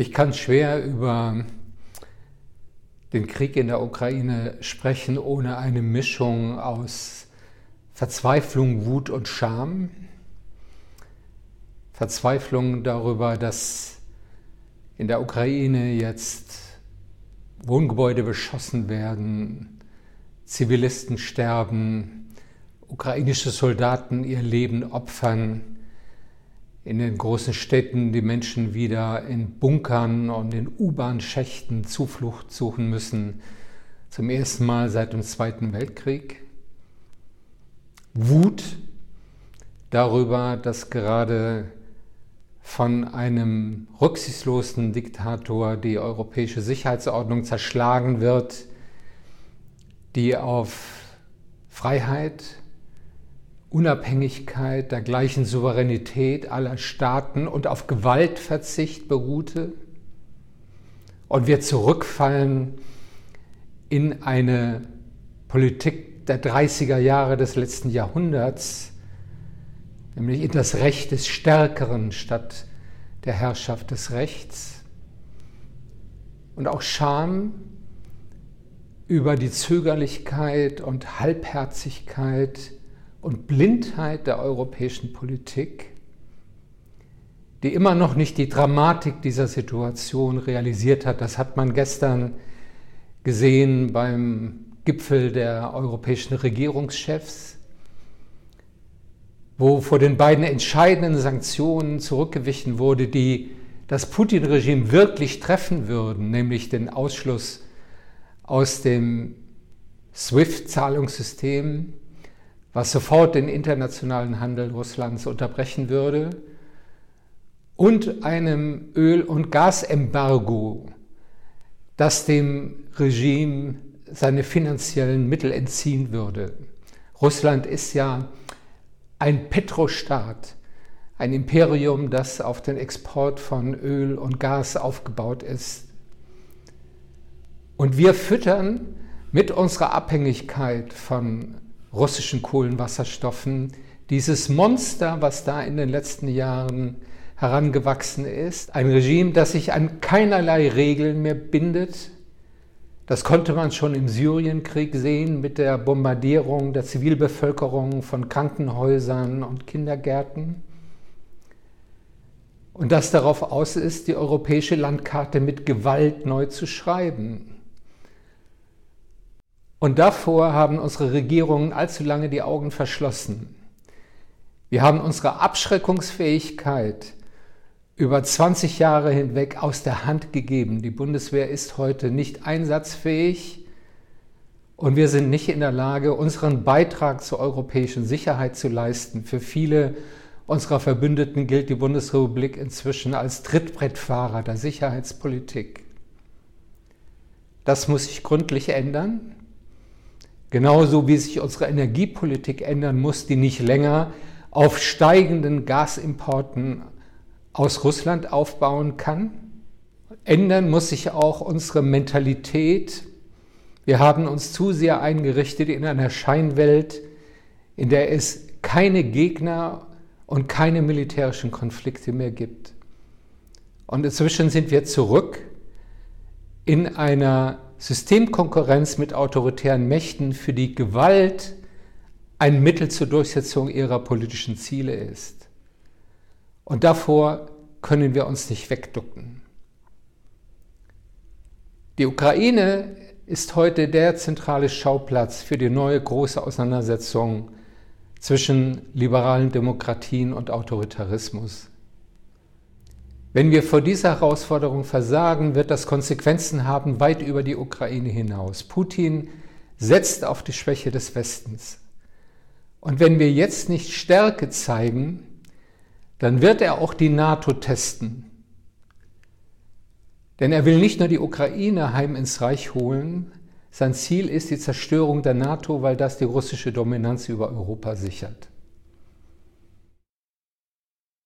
Ich kann schwer über den Krieg in der Ukraine sprechen ohne eine Mischung aus Verzweiflung, Wut und Scham. Verzweiflung darüber, dass in der Ukraine jetzt Wohngebäude beschossen werden, Zivilisten sterben, ukrainische Soldaten ihr Leben opfern, in den großen Städten die Menschen wieder in Bunkern und in U-Bahn-Schächten Zuflucht suchen müssen, zum ersten Mal seit dem Zweiten Weltkrieg. Wut darüber, dass gerade von einem rücksichtslosen Diktator die europäische Sicherheitsordnung zerschlagen wird, die auf Freiheit, Unabhängigkeit, der gleichen Souveränität aller Staaten und auf Gewaltverzicht beruhte und wir zurückfallen in eine Politik der 30er Jahre des letzten Jahrhunderts, nämlich in das Recht des Stärkeren statt der Herrschaft des Rechts. Und auch Scham über die Zögerlichkeit und Halbherzigkeit und Blindheit der europäischen Politik, die immer noch nicht die Dramatik dieser Situation realisiert hat. Das hat man gestern gesehen beim Gipfel der europäischen Regierungschefs, wo vor den beiden entscheidenden Sanktionen zurückgewichen wurde, die das Putin-Regime wirklich treffen würden, nämlich den Ausschluss aus dem SWIFT-Zahlungssystem was sofort den internationalen Handel Russlands unterbrechen würde, und einem Öl- und Gasembargo, das dem Regime seine finanziellen Mittel entziehen würde. Russland ist ja ein Petrostaat, ein Imperium, das auf den Export von Öl und Gas aufgebaut ist. Und wir füttern mit unserer Abhängigkeit von russischen Kohlenwasserstoffen, dieses Monster, was da in den letzten Jahren herangewachsen ist, ein Regime, das sich an keinerlei Regeln mehr bindet. Das konnte man schon im Syrienkrieg sehen mit der Bombardierung der Zivilbevölkerung von Krankenhäusern und Kindergärten. Und das darauf aus ist, die europäische Landkarte mit Gewalt neu zu schreiben. Und davor haben unsere Regierungen allzu lange die Augen verschlossen. Wir haben unsere Abschreckungsfähigkeit über 20 Jahre hinweg aus der Hand gegeben. Die Bundeswehr ist heute nicht einsatzfähig und wir sind nicht in der Lage, unseren Beitrag zur europäischen Sicherheit zu leisten. Für viele unserer Verbündeten gilt die Bundesrepublik inzwischen als Trittbrettfahrer der Sicherheitspolitik. Das muss sich gründlich ändern. Genauso wie sich unsere Energiepolitik ändern muss, die nicht länger auf steigenden Gasimporten aus Russland aufbauen kann. Ändern muss sich auch unsere Mentalität. Wir haben uns zu sehr eingerichtet in einer Scheinwelt, in der es keine Gegner und keine militärischen Konflikte mehr gibt. Und inzwischen sind wir zurück in einer Systemkonkurrenz mit autoritären Mächten, für die Gewalt ein Mittel zur Durchsetzung ihrer politischen Ziele ist. Und davor können wir uns nicht wegducken. Die Ukraine ist heute der zentrale Schauplatz für die neue große Auseinandersetzung zwischen liberalen Demokratien und Autoritarismus. Wenn wir vor dieser Herausforderung versagen, wird das Konsequenzen haben weit über die Ukraine hinaus. Putin setzt auf die Schwäche des Westens. Und wenn wir jetzt nicht Stärke zeigen, dann wird er auch die NATO testen. Denn er will nicht nur die Ukraine heim ins Reich holen, sein Ziel ist die Zerstörung der NATO, weil das die russische Dominanz über Europa sichert.